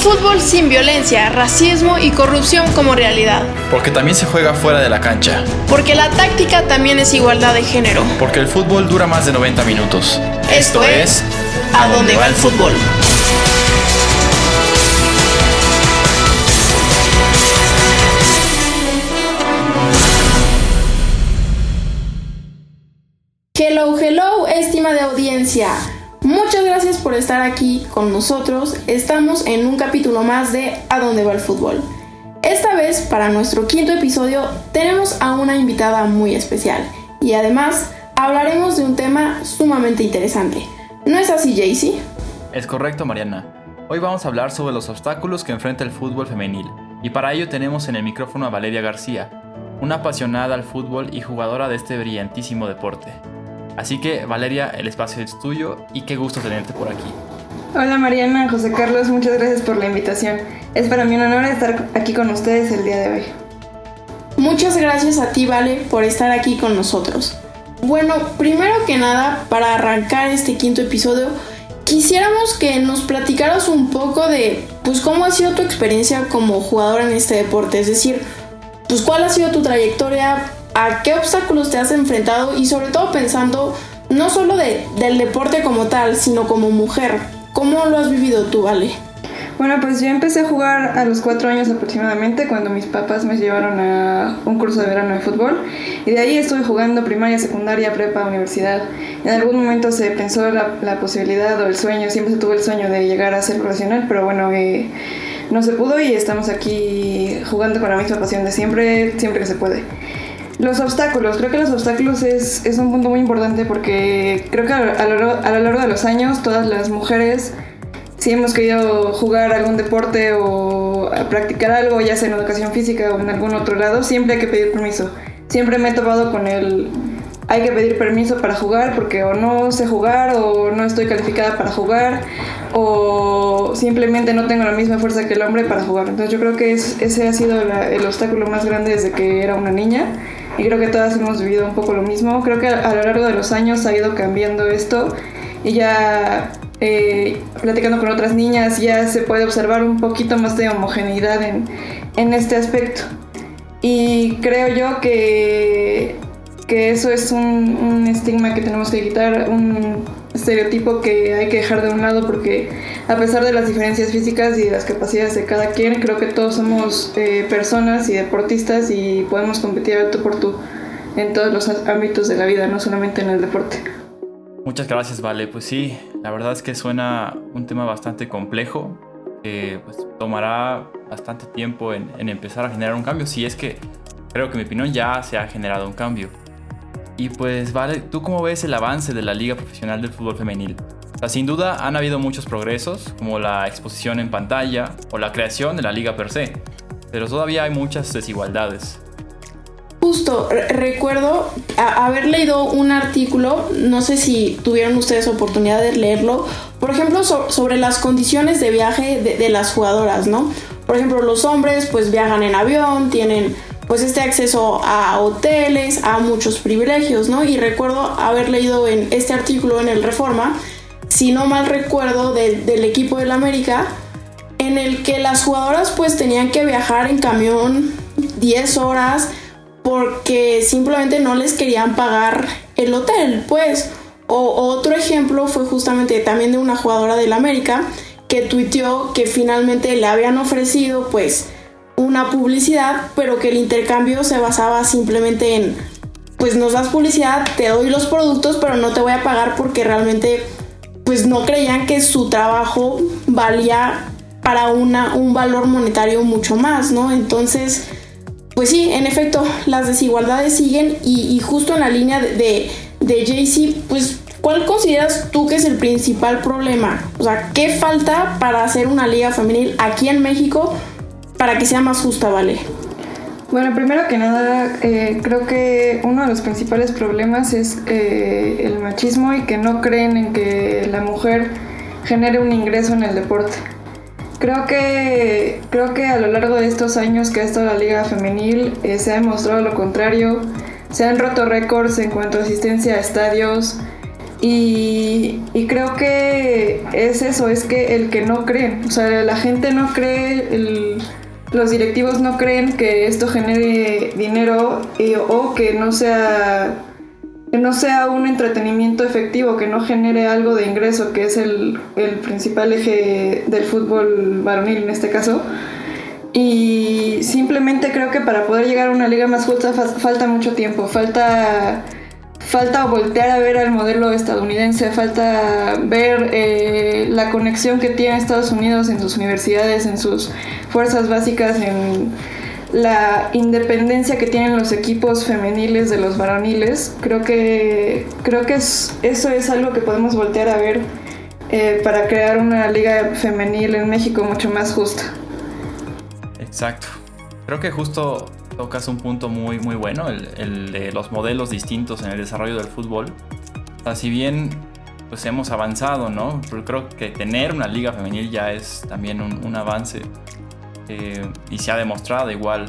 Fútbol sin violencia, racismo y corrupción como realidad. Porque también se juega fuera de la cancha. Porque la táctica también es igualdad de género. Porque el fútbol dura más de 90 minutos. Esto, es ¿A dónde va el fútbol? Hello, hello, estima de audiencia. Muchas gracias por estar aquí con nosotros. Estamos en un capítulo más de A dónde va el fútbol. Esta vez, para nuestro quinto episodio, tenemos a una invitada muy especial y además hablaremos de un tema sumamente interesante. ¿No es así, Jaycee? Es correcto, Mariana. Hoy vamos a hablar sobre los obstáculos que enfrenta el fútbol femenil y para ello tenemos en el micrófono a Valeria García, una apasionada al fútbol y jugadora de este brillantísimo deporte. Así que, Valeria, el espacio es tuyo y qué gusto tenerte por aquí. Hola Mariana, José Carlos, muchas gracias por la invitación. Es para mí un honor estar aquí con ustedes el día de hoy. Muchas gracias a ti, Vale, por estar aquí con nosotros. Bueno, primero que nada, para arrancar este quinto episodio, quisiéramos que nos platicaras un poco de, pues, cómo ha sido tu experiencia como jugadora en este deporte, es decir, pues, cuál ha sido tu trayectoria, a qué obstáculos te has enfrentado y sobre todo pensando no solo de, del deporte como tal, sino como mujer. ¿Cómo lo has vivido tú, Ale? Bueno, pues yo empecé a jugar a los cuatro años aproximadamente cuando mis papás me llevaron a un curso de verano de fútbol y de ahí estuve jugando primaria, secundaria, prepa, universidad. En algún momento se pensó la, la posibilidad o el sueño, siempre se tuvo el sueño de llegar a ser profesional, pero bueno, eh, no se pudo y estamos aquí jugando con la misma pasión de siempre, siempre que se puede. Los obstáculos, creo que los obstáculos es, es un punto muy importante porque creo que a, lo, a, lo, largo de los años todas las mujeres, si hemos querido jugar algún deporte o practicar algo, ya sea en educación física o en algún otro lado, siempre hay que pedir permiso. Siempre me he topado con el hay que pedir permiso para jugar porque o no sé jugar o no estoy calificada para jugar o simplemente no tengo la misma fuerza que el hombre para jugar. Entonces yo creo que es, ese ha sido la, el obstáculo más grande desde que era una niña y creo que todas hemos vivido un poco lo mismo. Creo que a, lo largo de los años ha ido cambiando esto y ya eh, platicando con otras niñas ya se puede observar un poquito más de homogeneidad en, en este aspecto. Y creo yo que, que eso es un, estigma que tenemos que quitar, estereotipo que hay que dejar de un lado porque a pesar de las diferencias físicas y las capacidades de cada quien, creo que todos somos eh, personas y deportistas y podemos competir tú por tú en todos los ámbitos de la vida, no solamente en el deporte. Muchas gracias, Vale. Pues sí, la verdad es que suena un tema bastante complejo que pues, tomará bastante tiempo en, en empezar a generar un cambio, si es que creo que en mi opinión ya se ha generado un cambio. Y pues vale, ¿tú cómo ves el avance de la Liga Profesional del Fútbol Femenil? O sea, sin duda han habido muchos progresos, como la exposición en pantalla o la creación de la liga per se, pero todavía hay muchas desigualdades. Justo, recuerdo haber leído un artículo, no sé si tuvieron ustedes oportunidad de leerlo, por ejemplo, sobre las condiciones de viaje de, de las jugadoras, ¿no? Por ejemplo, los hombres pues viajan en avión, tienen pues este acceso a hoteles, a muchos privilegios, ¿no? Y recuerdo haber leído en este artículo en el Reforma, si no mal recuerdo, del equipo del América, en el que las jugadoras pues tenían que viajar en camión 10 horas porque simplemente no les querían pagar el hotel, pues. O otro ejemplo fue justamente también de una jugadora del América que tuiteó que finalmente le habían ofrecido pues una publicidad, pero que el intercambio se basaba simplemente en, pues nos das publicidad, te doy los productos, pero no te voy a pagar porque realmente, pues no creían que su trabajo valía para una, un valor monetario mucho más, ¿no? Entonces, pues sí, en efecto, las desigualdades siguen y, justo en la línea de, de, de Jay-Z, pues ¿Cuál consideras tú que es el principal problema? O sea, ¿qué falta para hacer una liga femenil aquí en México para que sea más justa, ¿vale? Bueno, primero que nada, eh, creo que uno de los principales problemas es eh, el machismo y que no creen en que la mujer genere un ingreso en el deporte. Creo que, creo que a lo largo de estos años que ha estado la liga femenil eh, se ha demostrado lo contrario. Se han roto récords en cuanto a asistencia a estadios, Y, creo que es eso, es que el que no cree, o sea, la gente no cree, los directivos no creen que esto genere dinero o que no sea que no sea un entretenimiento efectivo, que no genere algo de ingreso, que es el, el principal eje del fútbol varonil en este caso. Y simplemente creo que para poder llegar a una liga más justa falta mucho tiempo, falta falta voltear a ver al modelo estadounidense, falta ver eh, la conexión que tiene Estados Unidos en sus universidades, en sus fuerzas básicas, en la independencia que tienen los equipos femeniles de los varoniles. Creo que, creo que eso es algo que podemos voltear a ver eh, para crear una liga femenil en México mucho más justa. Exacto. Creo que justo tocas un punto muy, muy bueno, el, de los modelos distintos en el desarrollo del fútbol. O si bien pues hemos avanzado, ¿no? Creo que tener una liga femenil ya es también un, avance eh, y se ha demostrado igual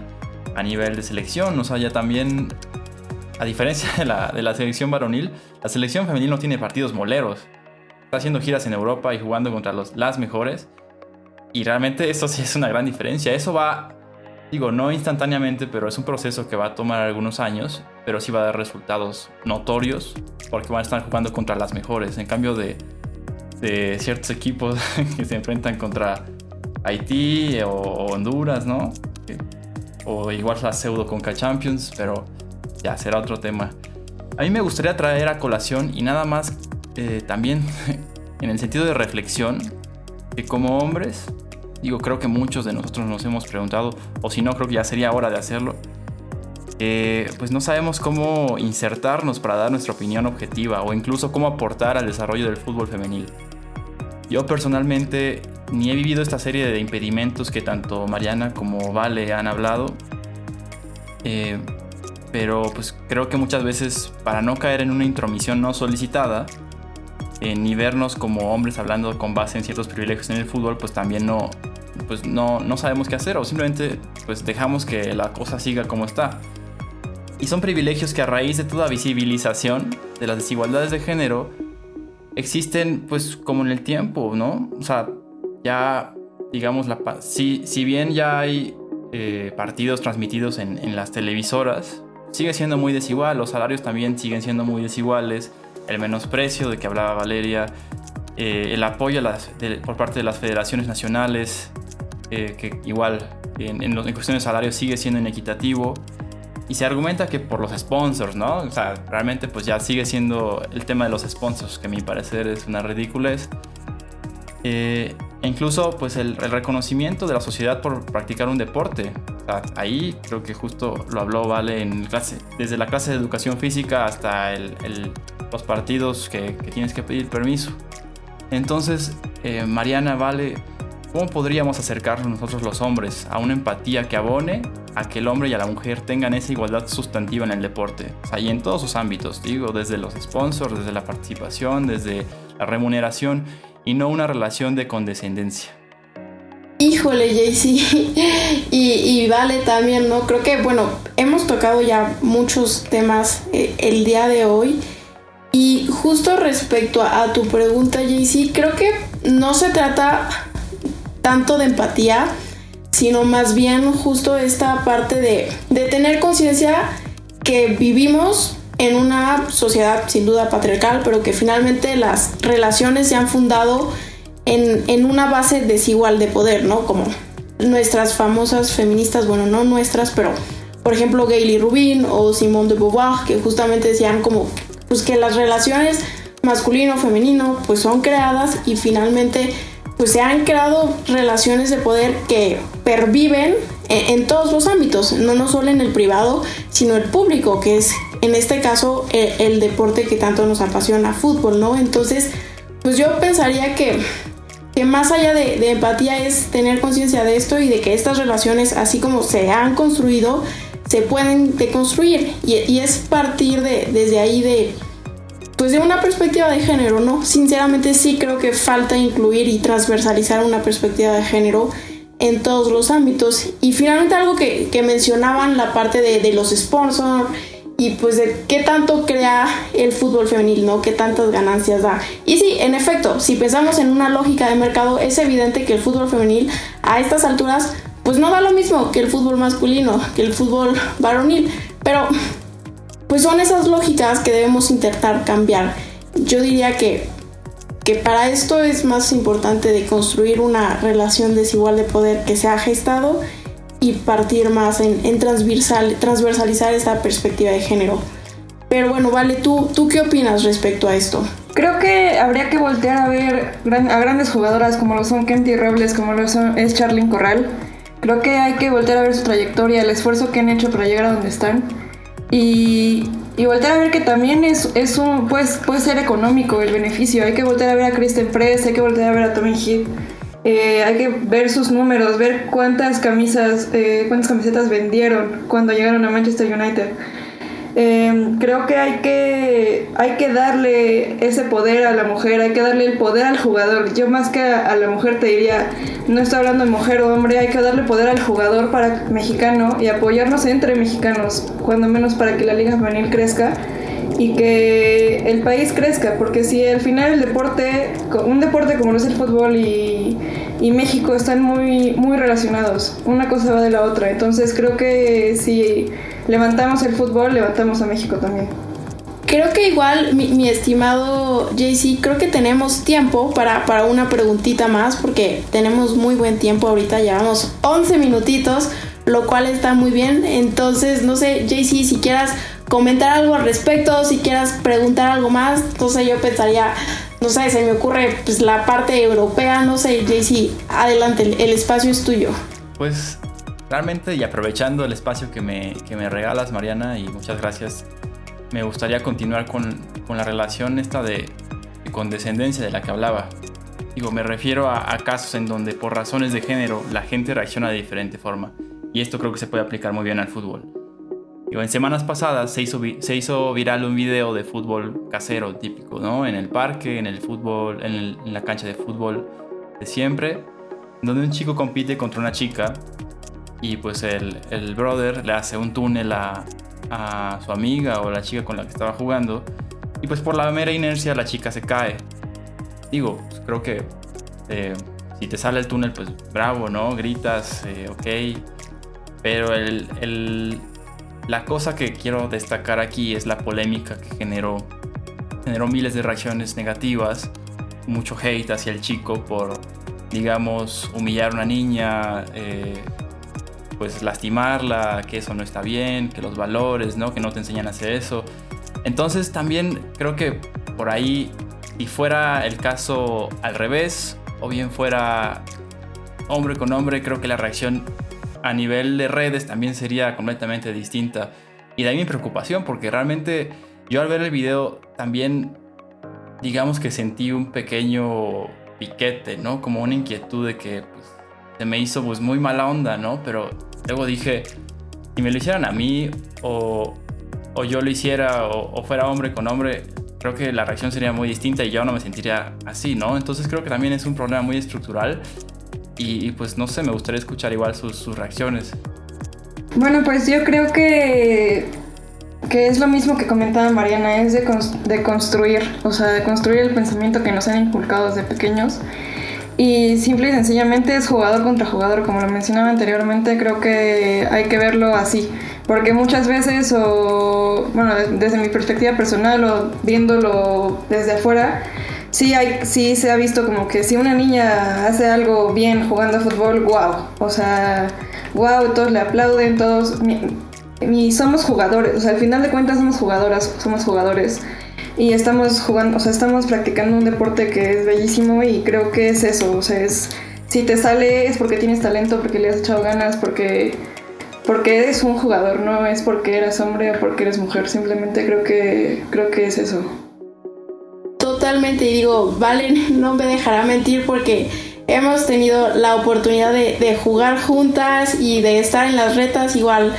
a nivel de selección, o sea, ya también, a diferencia de la, de la selección varonil, la selección femenil no tiene partidos moleros. Está haciendo giras en Europa y jugando contra los, las mejores. Y realmente eso sí es una gran diferencia. Eso va Digo, no instantáneamente, pero es un proceso que va a tomar algunos años, pero sí va a dar resultados notorios porque van a estar jugando contra las mejores. En cambio de, de ciertos equipos que se enfrentan contra Haití o, Honduras, ¿no? O igual la pseudo Conca Champions, pero ya será otro tema. A mí me gustaría traer a colación y nada más eh, también en el sentido de reflexión que como hombres digo, creo que muchos de nosotros nos hemos preguntado, o si no, creo que ya sería hora de hacerlo, pues no sabemos cómo insertarnos para dar nuestra opinión objetiva o incluso cómo aportar al desarrollo del fútbol femenil. Yo personalmente ni he vivido esta serie de impedimentos que tanto Mariana como Vale han hablado, eh, pero pues creo que muchas veces para no caer en una intromisión no solicitada, eh, ni vernos como hombres hablando con base en ciertos privilegios en el fútbol, pues también no, pues no, no sabemos qué hacer o simplemente pues dejamos que la cosa siga como está. Y son privilegios que a raíz de toda visibilización de las desigualdades de género existen pues como en el tiempo, ¿no? O sea, ya digamos, la, si, si bien ya hay eh, partidos transmitidos en, en las televisoras, sigue siendo muy desigual, los salarios también siguen siendo muy desiguales, el menosprecio de que hablaba Valeria, eh, el apoyo por parte de las federaciones nacionales, eh, que igual en, en, en, cuestiones de salario sigue siendo inequitativo. Y se argumenta que por los sponsors, ¿no? O sea, realmente pues ya sigue siendo el tema de los sponsors, que a mi parecer es una ridiculez. Eh, incluso pues el, reconocimiento de la sociedad por practicar un deporte. O sea, ahí creo que justo lo habló Vale en clase, desde la clase de educación física hasta el, los partidos que, que, tienes que pedir permiso. Entonces, eh, Mariana, Vale, ¿Cómo podríamos acercarnos nosotros los hombres a una empatía que abone a que el hombre y a la mujer tengan esa igualdad sustantiva en el deporte? O en todos sus ámbitos, digo, desde los sponsors, desde la participación, desde la remuneración y no una relación de condescendencia. Híjole. Y, y, vale también, ¿no? Creo que, bueno, hemos tocado ya muchos temas eh, el día de hoy. Y justo respecto a, tu pregunta, Jaycee, creo que no se trata tanto de empatía, sino más bien justo esta parte de, de tener conciencia que vivimos en una sociedad sin duda patriarcal, pero que finalmente las relaciones se han fundado en, en una base desigual de poder, ¿no? Como nuestras famosas feministas, bueno, no nuestras, pero por ejemplo Gayle Rubin o Simone de Beauvoir, que justamente decían como pues que las relaciones masculino-femenino pues son creadas y finalmente pues se han creado relaciones de poder que perviven en, todos los ámbitos, no, no solo en el privado, sino el público, que es en este caso el, deporte que tanto nos apasiona, fútbol, ¿no? Entonces, pues yo pensaría que, que más allá de, empatía es tener conciencia de esto y de que estas relaciones, así como se han construido, se pueden deconstruir y, es partir de, desde ahí de pues de una perspectiva de género, ¿no? Sinceramente sí creo que falta incluir y transversalizar una perspectiva de género en todos los ámbitos. Y finalmente algo que, mencionaban, la parte de, los sponsors y pues de qué tanto crea el fútbol femenil, ¿no? Qué tantas ganancias da. Y sí, en efecto, si pensamos en una lógica de mercado, es evidente que el fútbol femenil a estas alturas pues no da lo mismo que el fútbol masculino, que el fútbol varonil, pero pues son esas lógicas que debemos intentar cambiar. Yo diría que, que para esto es más importante de construir una relación desigual de poder que se ha gestado y partir más en, transversal, transversalizar esta perspectiva de género. Pero bueno, Vale, ¿tú, ¿tú qué opinas respecto a esto? Creo que habría que voltear a ver a grandes jugadoras como lo son Kenty Robles, como lo son, es Charlyn Corral. Creo que hay que voltear a ver su trayectoria, el esfuerzo que han hecho para llegar a donde están. Y, y voltear a ver que también es, es un, pues, puede ser económico el beneficio. Hay que voltear a ver a Kristen Press, hay que voltear a ver a Tommy Heath. Eh, hay que ver sus números, ver cuántas camisas, eh, cuántas camisetas vendieron cuando llegaron a Manchester United. Em, creo que hay, que hay que darle ese poder a la mujer, hay que darle el poder al jugador. Yo más que a, la mujer te diría, no estoy hablando de mujer o hombre, hay que darle poder al jugador para mexicano y apoyarnos entre mexicanos, cuando menos para que la liga femenil crezca y que el país crezca, porque si al final el deporte, un deporte como lo es el fútbol y, y, México están muy, muy relacionados, una cosa va de la otra, entonces creo que si levantamos el fútbol, levantamos a México también. Creo que igual, mi, mi estimado JC, creo que tenemos tiempo para, para una preguntita más, porque tenemos muy buen tiempo ahorita, llevamos 11 minutitos, lo cual está muy bien, entonces no sé, JC, si quieras comentar algo al respecto, si quieras preguntar algo más, entonces yo pensaría, no sé, se me ocurre pues la parte europea, no sé, JC, adelante, el, espacio es tuyo. Pues realmente y aprovechando el espacio que me, que me regalas, Mariana, y muchas gracias, me gustaría continuar con, con la relación esta de, condescendencia de la que hablaba. Digo, me refiero a, a casos en donde por razones de género la gente reacciona de diferente forma. Y esto creo que se puede aplicar muy bien al fútbol en semanas pasadas se hizo, se hizo viral un video de fútbol casero típico, ¿no? En el parque, en el fútbol, en, la cancha de fútbol de siempre, donde un chico compite contra una chica y pues el, el brother le hace un túnel a, a, su amiga o la chica con la que estaba jugando y pues por la mera inercia la chica se cae. Digo, pues, creo que eh, si te sale el túnel, pues bravo, ¿no? Gritas, eh, ok. Pero el, el, la cosa que quiero destacar aquí es la polémica que generó, generó miles de reacciones negativas, mucho hate hacia el chico por, digamos, humillar a una niña, eh, pues lastimarla, que eso no está bien, que los valores, ¿no? Que no te enseñan a hacer eso. Entonces también creo que por ahí, si fuera el caso al revés, o bien fuera hombre con hombre, creo que la reacción a nivel de redes también sería completamente distinta. Y de ahí mi preocupación, porque realmente yo al ver el video también, digamos que sentí un pequeño piquete, ¿no? Como una inquietud de que pues, se me hizo pues muy mala onda, ¿no? Pero luego dije, si me lo hicieran a mí o, o yo lo hiciera o, fuera hombre con hombre, creo que la reacción sería muy distinta y yo no me sentiría así, ¿no? Entonces creo que también es un problema muy estructural y, pues no sé, me gustaría escuchar igual sus, reacciones. Bueno, pues yo creo que, que es lo mismo que comentaba Mariana, es de, de construir, o sea, de construir el pensamiento que nos han inculcado desde pequeños. Y simple y sencillamente es jugador contra jugador, como lo mencionaba anteriormente, creo que hay que verlo así. Porque muchas veces, o bueno, desde mi perspectiva personal o viéndolo desde afuera, sí, hay, sí se ha visto como que si una niña hace algo bien jugando a fútbol, wow. O sea, wow, todos le aplauden, todos... Y somos jugadores, o sea, al final de cuentas somos jugadoras, somos jugadores. Y estamos jugando, o sea, estamos practicando un deporte que es bellísimo y creo que es eso, o sea, es... Si te sale es porque tienes talento, porque le has echado ganas, porque porque eres un jugador, no es porque eres hombre o porque eres mujer, simplemente creo que creo que es eso totalmente y digo, Valen no me dejará mentir porque hemos tenido la oportunidad de, jugar juntas y de estar en las retas igual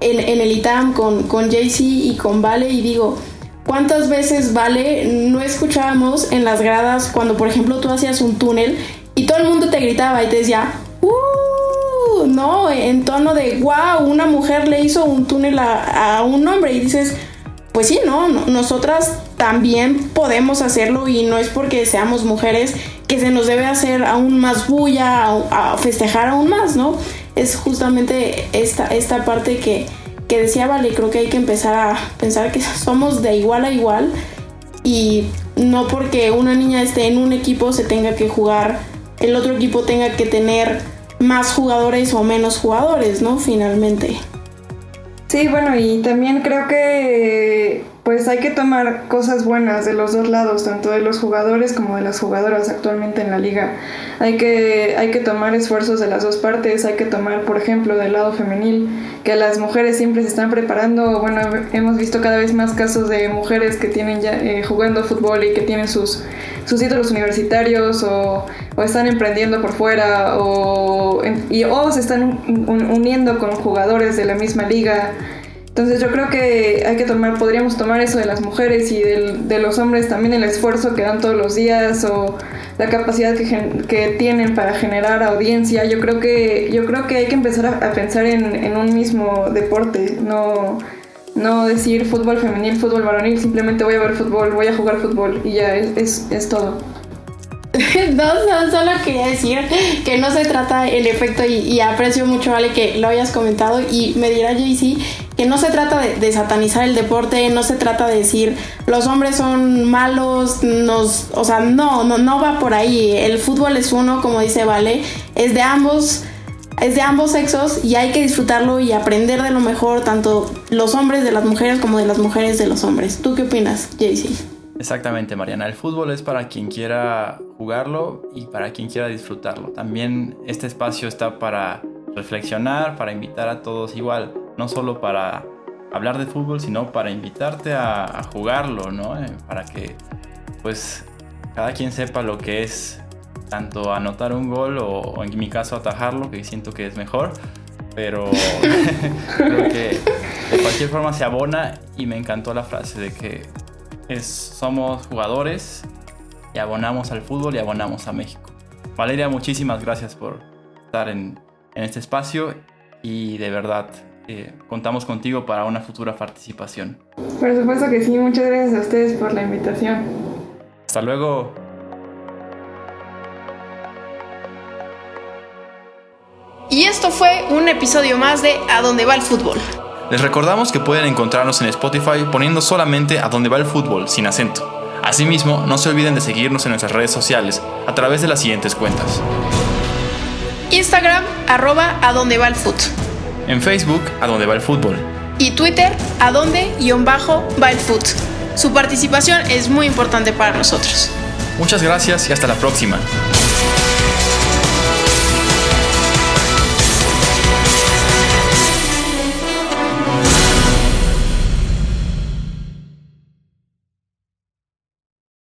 en, el ITAM con, con JC y con Vale y digo, ¿cuántas veces Vale no escuchábamos en las gradas cuando por ejemplo tú hacías un túnel y todo el mundo te gritaba y te decía, ¡Uh! ¿no? En tono de wow, una mujer le hizo un túnel a, un hombre y dices, pues sí, ¿no? Nosotras también podemos hacerlo y no es porque seamos mujeres que se nos debe hacer aún más bulla, a, festejar aún más, ¿no? Es justamente esta, esta parte que, que decía, vale, creo que hay que empezar a pensar que somos de igual a igual y no porque una niña esté en un equipo se tenga que jugar, el otro equipo tenga que tener más jugadores o menos jugadores, ¿no? Finalmente. Sí, bueno, y también creo que pues hay que tomar cosas buenas de los dos lados, tanto de los jugadores como de las jugadoras actualmente en la liga. Hay que, hay que tomar esfuerzos de las dos partes, hay que tomar, por ejemplo, del lado femenil, que las mujeres siempre se están preparando. Bueno, hemos visto cada vez más casos de mujeres que tienen ya eh, jugando fútbol y que tienen sus, sus títulos universitarios o, están emprendiendo por fuera o, y, o se están uniendo con jugadores de la misma liga. Entonces yo creo que hay que tomar, podríamos tomar eso de las mujeres y de los hombres también el esfuerzo que dan todos los días o la capacidad que, que tienen para generar audiencia. Yo creo que, yo creo que hay que empezar a, pensar en, un mismo deporte, no, no decir fútbol femenil, fútbol varonil, simplemente voy a ver fútbol, voy a jugar fútbol y ya es, es todo. no, solo quería decir que no se trata el efecto y, aprecio mucho, Vale, que lo hayas comentado y me dirá JC que no se trata de, satanizar el deporte, no se trata de decir los hombres son malos, nos, o sea, no, no, no va por ahí. El fútbol es uno, como dice Vale, es de ambos es de ambos sexos y hay que disfrutarlo y aprender de lo mejor, tanto los hombres de las mujeres como de las mujeres de los hombres. ¿Tú qué opinas, JC? Exactamente, Mariana. El fútbol es para quien quiera jugarlo y para quien quiera disfrutarlo. También este espacio está para reflexionar, para invitar a todos igual, no solo para hablar de fútbol, sino para invitarte a, jugarlo, ¿no? Eh, para que, pues, cada quien sepa lo que es tanto anotar un gol o, en mi caso atajarlo, que siento que es mejor. Pero creo que de cualquier forma se abona y me encantó la frase de que es, somos jugadores y abonamos al fútbol y abonamos a México. Valeria, muchísimas gracias por estar en, este espacio y de verdad eh, contamos contigo para una futura participación. Por supuesto que sí, muchas gracias a ustedes por la invitación. Hasta luego. Y esto fue un episodio más de A dónde va el fútbol. Les recordamos que pueden encontrarnos en Spotify poniendo solamente a donde va el fútbol sin acento. Asimismo, no se olviden de seguirnos en nuestras redes sociales a través de las siguientes cuentas. Instagram, arroba a donde va el fútbol. En Facebook, a donde va el fútbol. Y Twitter, a donde guion bajo va el fútbol. Su participación es muy importante para nosotros. Muchas gracias y hasta la próxima.